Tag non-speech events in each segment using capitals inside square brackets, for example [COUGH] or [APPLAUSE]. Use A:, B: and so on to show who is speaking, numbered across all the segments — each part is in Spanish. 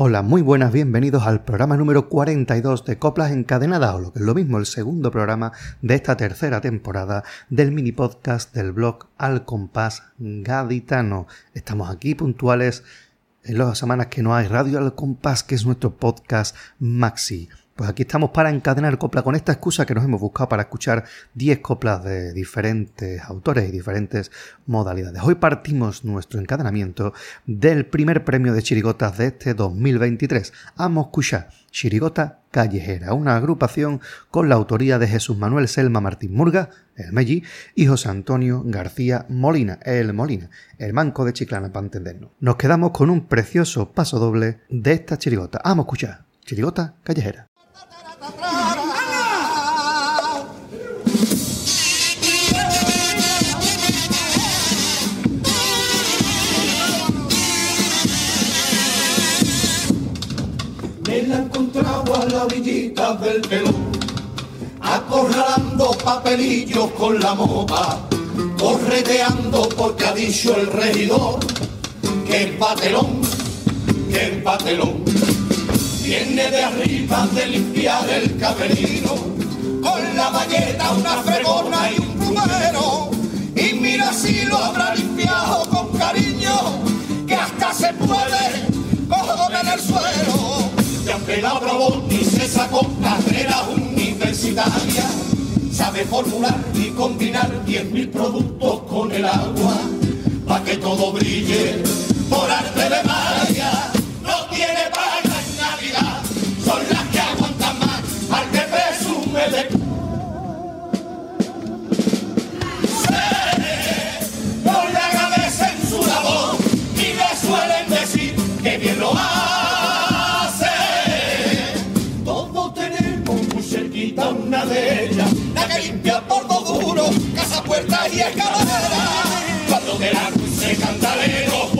A: Hola, muy buenas, bienvenidos al programa número 42 de Coplas Encadenadas, o lo que es lo mismo, el segundo programa de esta tercera temporada del mini podcast del blog Al Compás Gaditano. Estamos aquí puntuales en las semanas que no hay Radio Al Compás, que es nuestro podcast maxi. Pues aquí estamos para encadenar copla con esta excusa que nos hemos buscado para escuchar 10 coplas de diferentes autores y diferentes modalidades. Hoy partimos nuestro encadenamiento del primer premio de chirigotas de este 2023, a escuchar Chirigota Callejera, una agrupación con la autoría de Jesús Manuel Selma Martín Murga, el Melli, y José Antonio García Molina, el Molina, el manco de Chiclana para entendernos. Nos quedamos con un precioso paso doble de esta chirigota. Vamos a escuchar Chirigota Callejera.
B: Me la encontrado a la orillita del pelón, acorralando papelillos con la mopa, correteando porque ha dicho el regidor. Que el patelón, que el patelón viene de arriba de limpiar el camerino, con la valleta, una fregona y un plumero, y mira si lo habrá limpiado con cariño, que hasta se puede coger en el suelo. Ya pelado bravo y se sacó carrera universitaria, sabe formular y combinar 10.000 productos con el agua, para que todo brille por arte de magia. Lo hace. Todos tenemos muy cerquita una de ellas, la que limpia por dos duros, casa, puertas y escaleras. Cuando de la cantalero,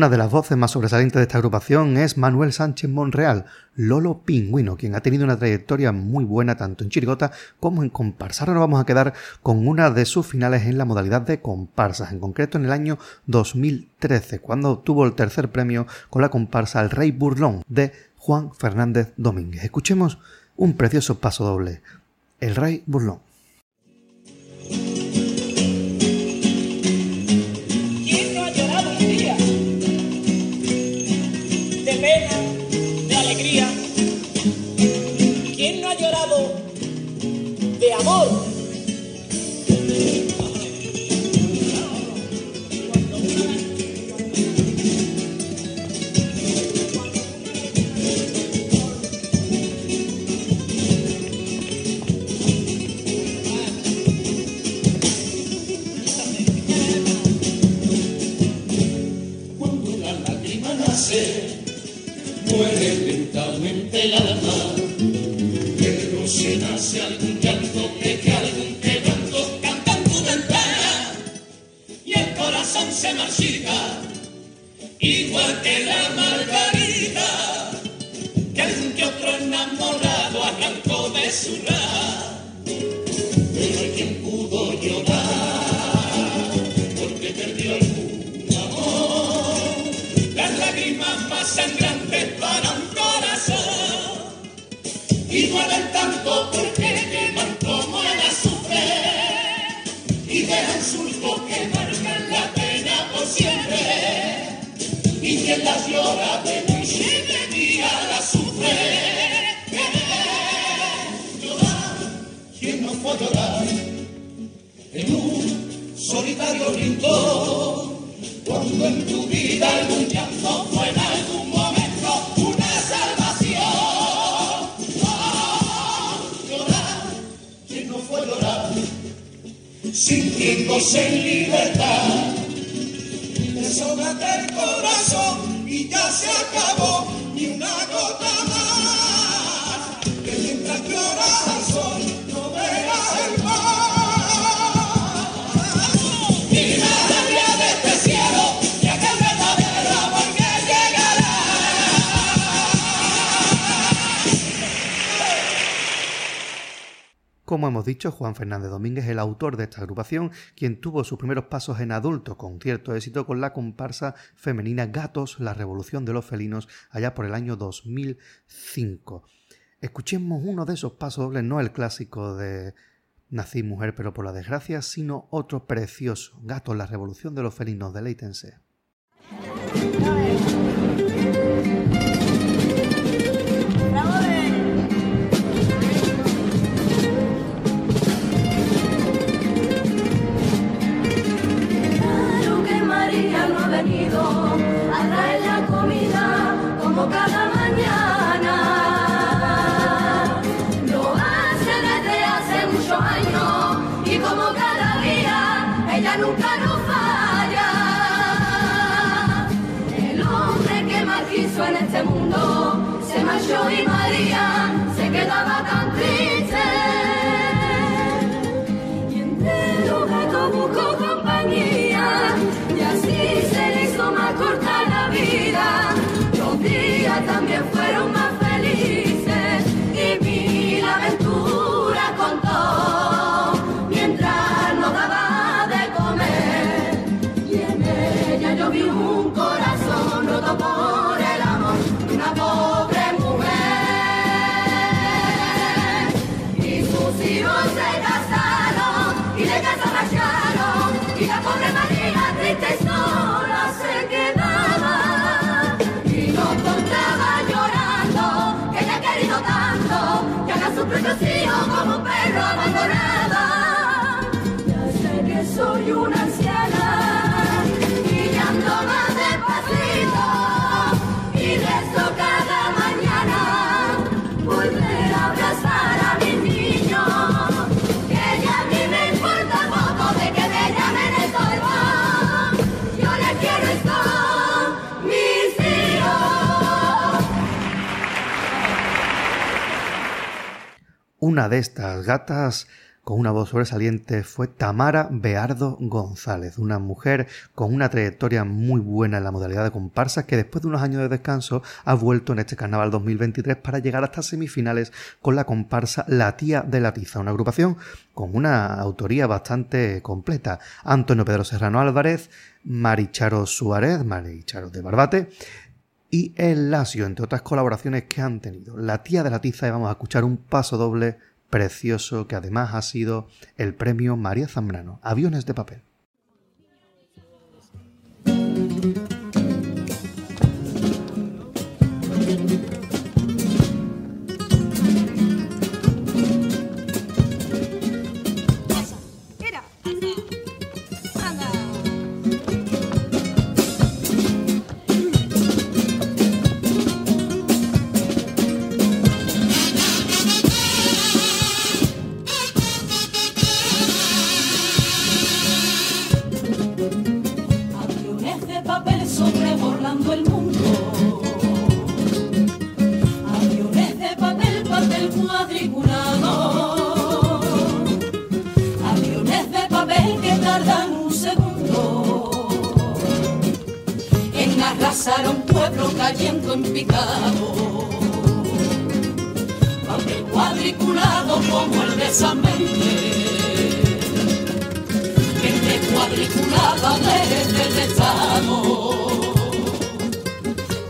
A: Una de las voces más sobresalientes de esta agrupación es Manuel Sánchez Monreal, Lolo Pingüino, quien ha tenido una trayectoria muy buena tanto en chirigota como en comparsa. Ahora nos vamos a quedar con una de sus finales en la modalidad de comparsas, en concreto en el año 2013, cuando obtuvo el tercer premio con la comparsa El Rey Burlón de Juan Fernández Domínguez. Escuchemos un precioso paso doble, El Rey Burlón.
C: Pena, de alegría. ¿Quién no ha llorado de amor?
B: Llora de sufre llorar quien no fue llorar en un solitario rincón cuando en tu vida algún llanto fue en algún momento una salvación. Llorar, quien no fue llorar, sintiéndose en libertad. Desahógate el corazón y ya se acabó,
A: Como hemos dicho, Juan Fernández Domínguez, el autor de esta agrupación, quien tuvo sus primeros pasos en adulto con cierto éxito con la comparsa femenina Gatos, la revolución de los felinos, allá por el año 2005. Escuchemos uno de esos pasos dobles, no el clásico de Nací mujer pero por la desgracia, sino otro precioso, Gatos, la revolución de los felinos, deleítense.
D: Los buscó Una de
A: estas gatas con una voz sobresaliente fue Tamara Beardo González, una mujer con una trayectoria muy buena en la modalidad de comparsa que después de unos años de descanso ha vuelto en este carnaval 2023 para llegar hasta semifinales con la comparsa La Tía de la Tiza, una agrupación con una autoría bastante completa. Antonio Pedro Serrano Álvarez, Maricharo Suárez, Maricharo de Barbate, y El Lasio, entre otras colaboraciones que han tenido. La tía de la tiza y vamos a escuchar un paso doble precioso que además ha sido el premio María Zambrano, Aviones de papel.
D: Papel cuadriculado como el de San gente cuadriculada desde el Estado.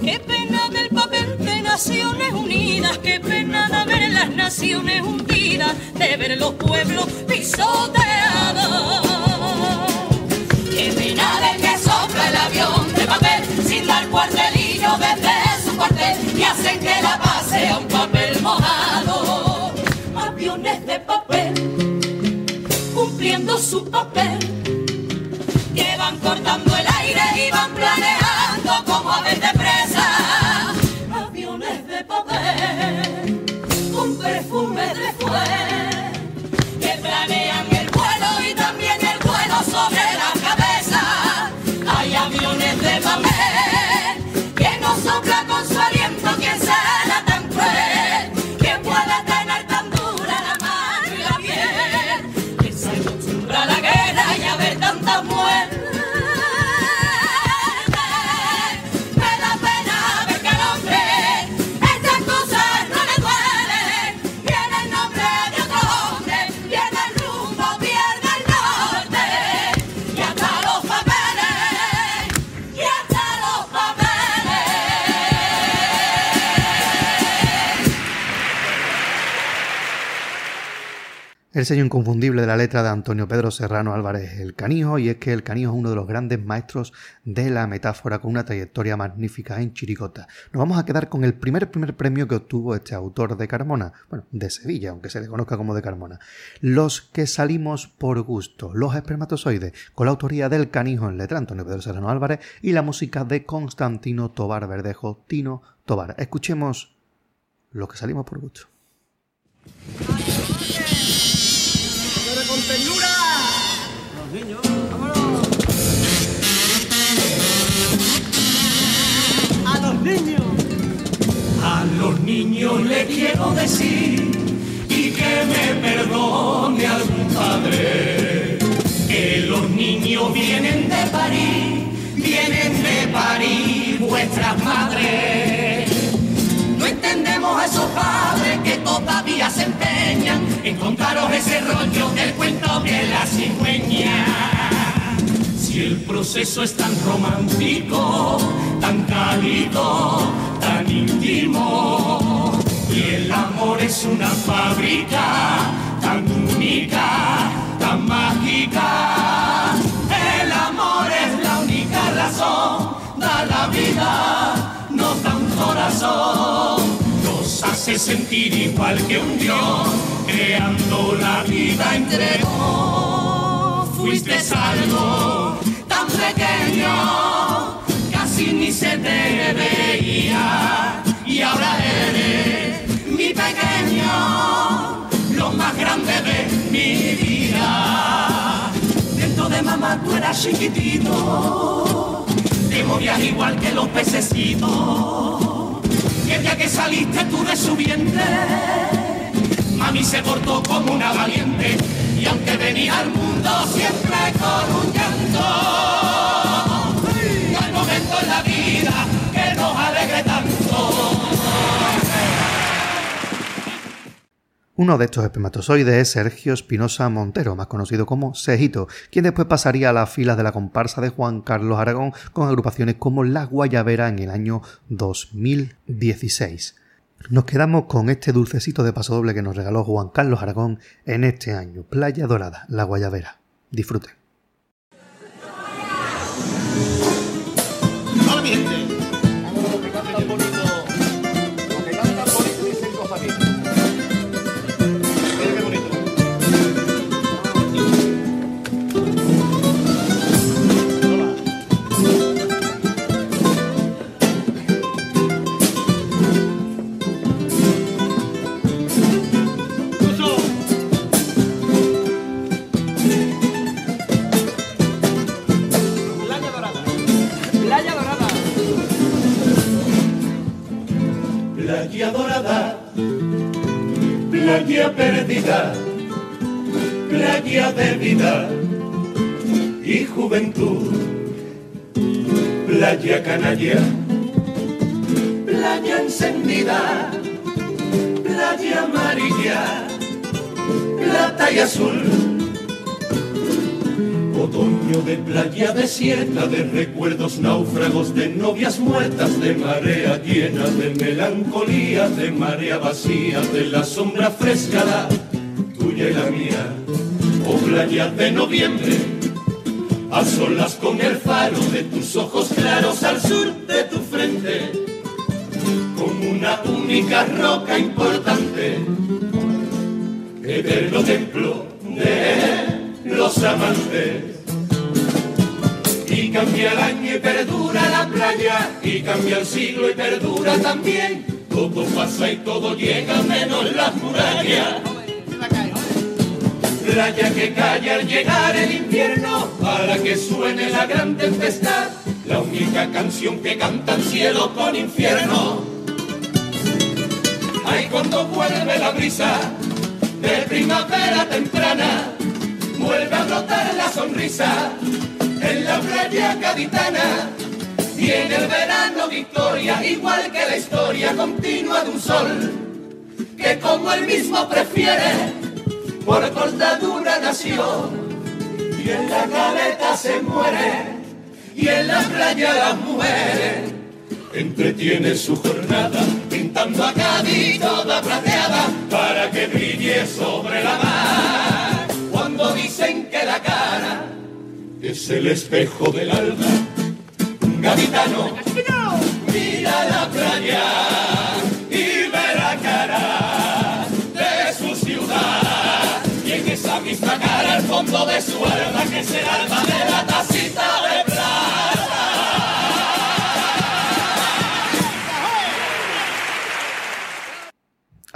D: Qué pena del papel de Naciones Unidas, qué pena de ver las naciones hundidas, de ver los pueblos pisoteados. Qué pena del que sopla el avión de papel sin dar cuartelillo su y hacen que la pase a un papel mojado. Aviones de papel cumpliendo su papel. El
A: sello inconfundible de la letra de Antonio Pedro Serrano Álvarez El Canijo, y es que El Canijo es uno de los grandes maestros de la metáfora con una trayectoria magnífica en Chiricota. Nos vamos a quedar con el primer primer premio que obtuvo este autor de Carmona, bueno, de Sevilla, aunque se le conozca como de Carmona. Los que salimos por gusto, los espermatozoides, con la autoría del Canijo en letra Antonio Pedro Serrano Álvarez y la música de Constantino Tobar Verdejo, Tino Tobar. Escuchemos Los que salimos por gusto.
C: A los niños.
B: A los niños le quiero decir y que me perdone algún padre que los niños vienen de París, vienen de París vuestras madres. No entendemos a esos padres que todavía se empeñan en contaros ese rollo del cuento de la cigüeña. Si el proceso es tan romántico, tan cálido, tan íntimo, y el amor es una fábrica tan única, tan mágica, sentir igual que un Dios, creando la vida entre. Fuiste algo tan pequeño, casi ni se te veía, y ahora eres mi pequeño, lo más grande de mi vida. Dentro de mamá tú eras chiquitito, te morías igual que los pececitos. Día que saliste tú de su vientre, mami se portó como una valiente. Y aunque venía al mundo siempre con un llanto,
A: Uno de estos espermatozoides es Sergio Espinosa Montero, más conocido como Sejito, quien después pasaría a las filas de la comparsa de Juan Carlos Aragón con agrupaciones como La Guayabera en el año 2016. Nos quedamos con este dulcecito de pasodoble que nos regaló Juan Carlos Aragón en este año, Playa Dorada, La Guayabera. Disfruten.
E: Playa
B: encendida, playa amarilla, plata y azul. Otoño de playa desierta, de recuerdos náufragos, de novias muertas, de marea llena, de melancolía, de marea vacía, de la sombra fresca, la tuya y la mía. O playa de noviembre, a solas con el faro de tus ojos claros al sur de tu frente, como una única roca importante, eterno templo de los amantes. Y cambia el año y perdura la playa, y cambia el siglo y perdura también. Todo pasa y todo llega menos las murallas. Playa que calla al llegar el invierno para que suene la gran tempestad. La única canción que cantan cielo con infierno. Ay, cuando vuelve la brisa de primavera temprana, vuelve a brotar la sonrisa en la playa gaditana. Y en el verano victoria, igual que la historia continua de un sol, que como él mismo prefiere, por cortadura nació. Y en la caleta se muere, y en la playa las mujeres entretiene su jornada pintando a Cádiz toda plateada para que brille sobre la mar. la cara es el espejo del alma. Gaditano, mira la playa esa misma cara el fondo de su alma, que es el alma de la tacita de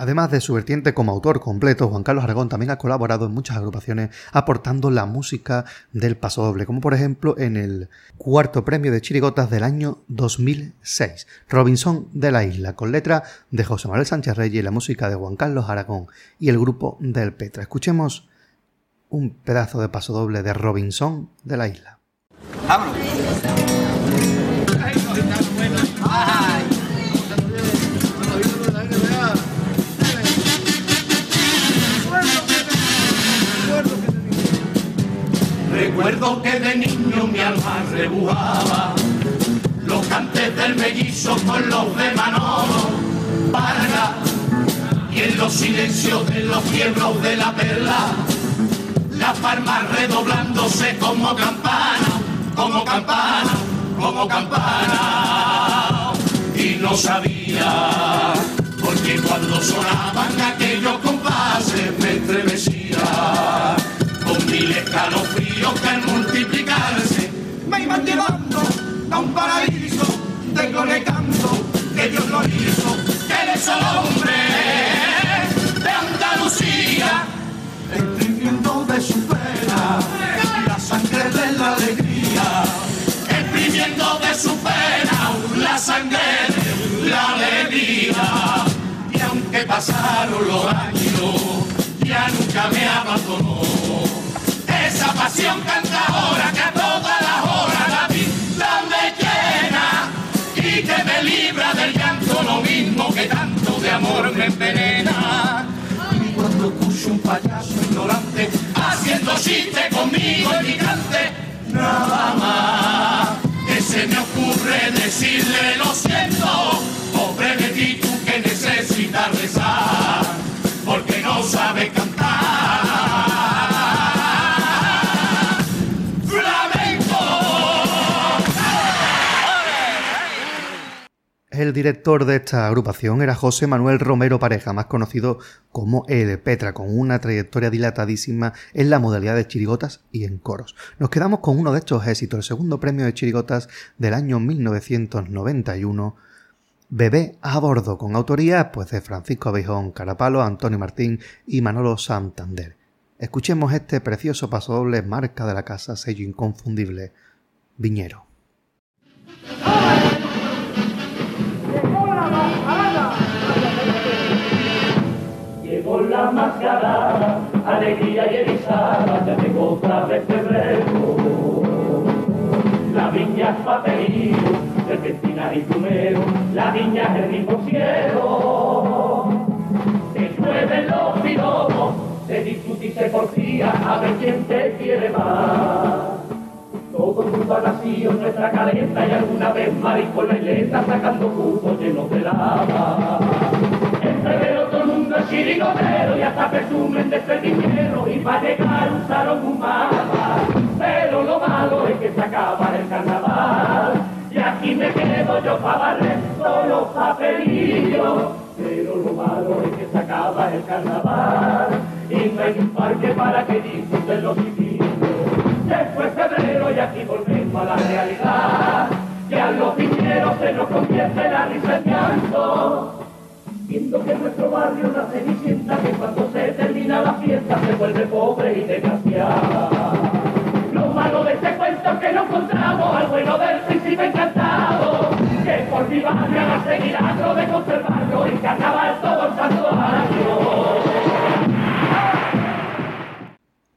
A: Además de su vertiente como autor completo, Juan Carlos Aragón también ha colaborado en muchas agrupaciones aportando la música del paso doble, como por ejemplo en el cuarto premio de Chirigotas del año 2006, Robinson de la Isla, con letra de José Manuel Sánchez Reyes y la música de Juan Carlos Aragón y el grupo del Petra. Escuchemos un pedazo de paso doble de Robinson de la Isla.
E: Vámonos.
B: Recuerdo que de niño mi alma rebujaba los cantes del mellizo con los de Manolo Vargas y en los silencios de los quiebros de la perla las palmas redoblándose como campana, como campana, como campana. Y no sabía porque cuando sonaban aquellos compases me estremecía con mil escalofríos multiplicarse me iban llevando a un paraíso de gloria canto que Dios lo hizo, que él es el hombre de Andalucía, exprimiendo de su pena la sangre de la alegría, exprimiendo de su pena la sangre de la alegría. Y aunque pasaron los años, amor me envenena. Y cuando escucho un payaso ignorante haciendo chiste conmigo en mi cante, nada más que se me ocurre decirle lo siento, pobre de ti tú que necesitas rezar, porque no sabes cantar.
A: El director de esta agrupación era José Manuel Romero Pareja, más conocido como El Petra, con una trayectoria dilatadísima en la modalidad de chirigotas y en coros. Nos quedamos con uno de estos éxitos, el segundo premio de chirigotas del año 1991, Bebé a bordo, con autoría pues, de Francisco Abejón Carapalo, Antonio Martín y Manolo Santander. Escuchemos este precioso pasodoble marca de la casa, sello inconfundible, Viñero.
B: Llegó mascarada, alegría y erizada, ya llegó otra vez febrero. La viña es papelillo, serpentina y plumero, la viña es el mismo cielo. Se llueven los piropos, se discute y se a ver quién te quiere más. Todo nacido en nuestra caleta y alguna vez maricón la isleta sacando jugos llenos de lava. Chirigotero y hasta presumen de ser dinero y para llegar usaron un mapa. Pero lo malo es que se acaba el carnaval y aquí me quedo yo para barrer solo papelillos. Pero lo malo es que se acaba el carnaval y no hay un parque para que disfruten los chiquillos. Después febrero y aquí volvemos a la realidad. Ya los viñeros se nos convierte la risa en llanto. Viendo que en nuestro barrio una cenicienta que cuando se termina la fiesta se vuelve pobre y desgraciada. Lo malo de este cuento es que no encontramos al bueno del príncipe encantado, que por mi barrio a seguir agro de conservarlo y carnaval todo el santo año.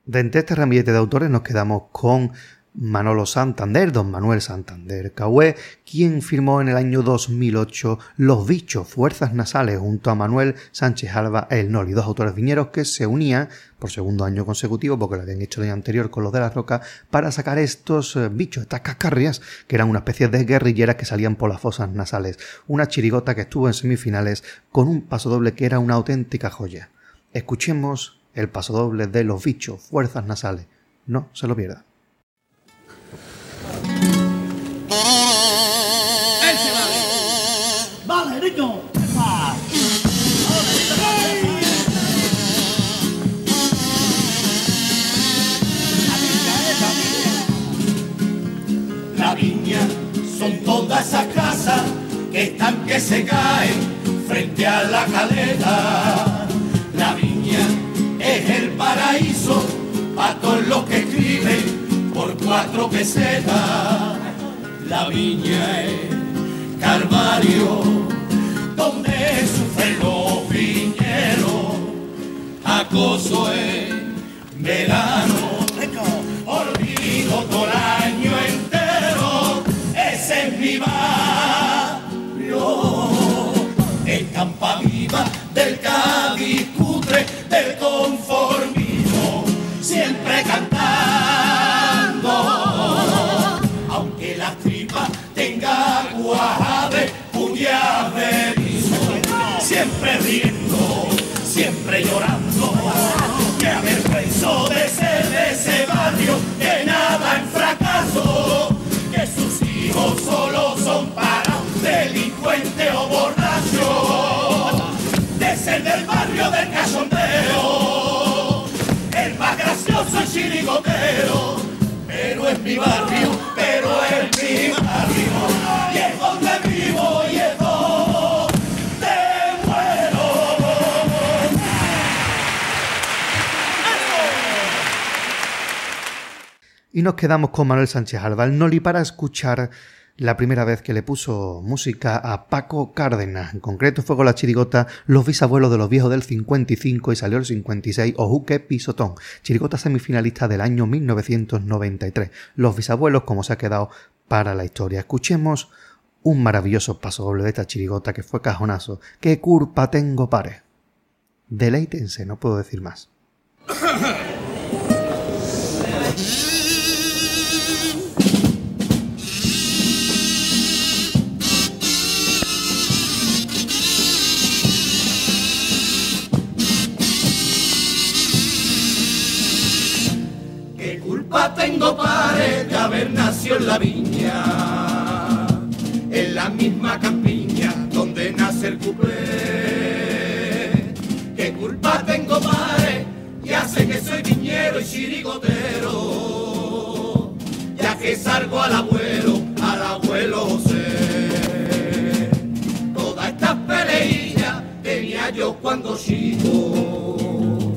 A: De entre este ramillete de autores nos quedamos con Manolo Santander, don Manuel Santander Cahué, quien firmó en el año 2008 Los Bichos, Fuerzas Nasales, junto a Manuel Sánchez Alba El Noli, dos autores viñeros que se unían por segundo año consecutivo, porque lo habían hecho el año anterior con los de la Roca, para sacar estos eh, bichos, estas cascarrias, que eran una especie de guerrilleras que salían por las fosas nasales. Una chirigota que estuvo en semifinales con un pasodoble que era una auténtica joya. Escuchemos el pasodoble de Los Bichos, Fuerzas Nasales, No se lo pierdan.
B: Todas esas casas que están que se caen frente a la caleta. La viña es el paraíso para todos los que escriben por cuatro pesetas. La viña es Calvario, donde sufren los viñeros. Acoso en verano, chirigotero, pero es mi barrio, pero es mi barrio, y es donde vivo y es donde muero.
A: Y nos quedamos con Manuel Sánchez Alba, el Noli, para escuchar la primera vez que le puso música a Paco Cárdenas. En concreto fue con la chirigota Los bisabuelos de los viejos del 55 y salió el 56 Ojuque Pisotón, chirigota semifinalista del año 1993. Los bisabuelos, como se ha quedado para la historia. Escuchemos un maravilloso paso doble de esta chirigota que fue cajonazo. ¡Qué culpa tengo, pare! Deleítense, no puedo decir más. [COUGHS]
B: viña? En la misma campiña donde nace el cuplé. ¿Qué culpa tengo, padre, que hace que soy viñero y chirigotero? Ya que salgo al abuelo, al abuelo José. Todas estas peleillas tenía yo cuando chico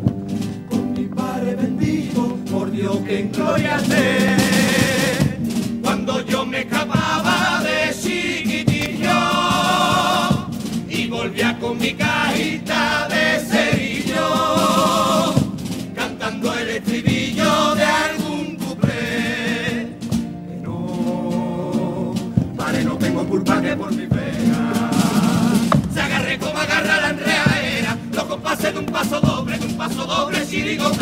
B: con mi padre bendito, por Dios que en gloria esté. Escapaba de chiquitillo y volvía con mi cajita de cerillo, cantando el estribillo de algún cuplé. No, padre, no tengo culpa que por mi pena se agarre como agarra la enreaera, los compases de un paso doble, de un paso doble, chirigotero.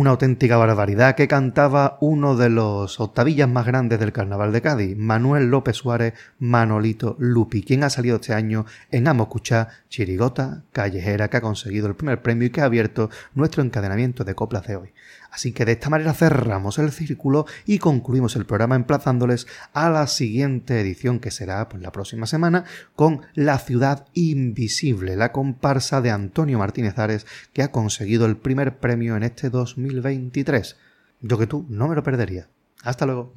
A: Una auténtica barbaridad que cantaba uno de los octavillas más grandes del carnaval de Cádiz, Manuel López Suárez Manolito Lupi, quien ha salido este año en Amocuchá, Chirigota Callejera, que ha conseguido el primer premio y que ha abierto nuestro encadenamiento de coplas de hoy. Así que de esta manera cerramos el círculo y concluimos el programa emplazándoles a la siguiente edición que será pues, la próxima semana con La ciudad invisible, la comparsa de Antonio Martínez Ares que ha conseguido el primer premio en este 2023. Yo que tú no me lo perdería. Hasta luego.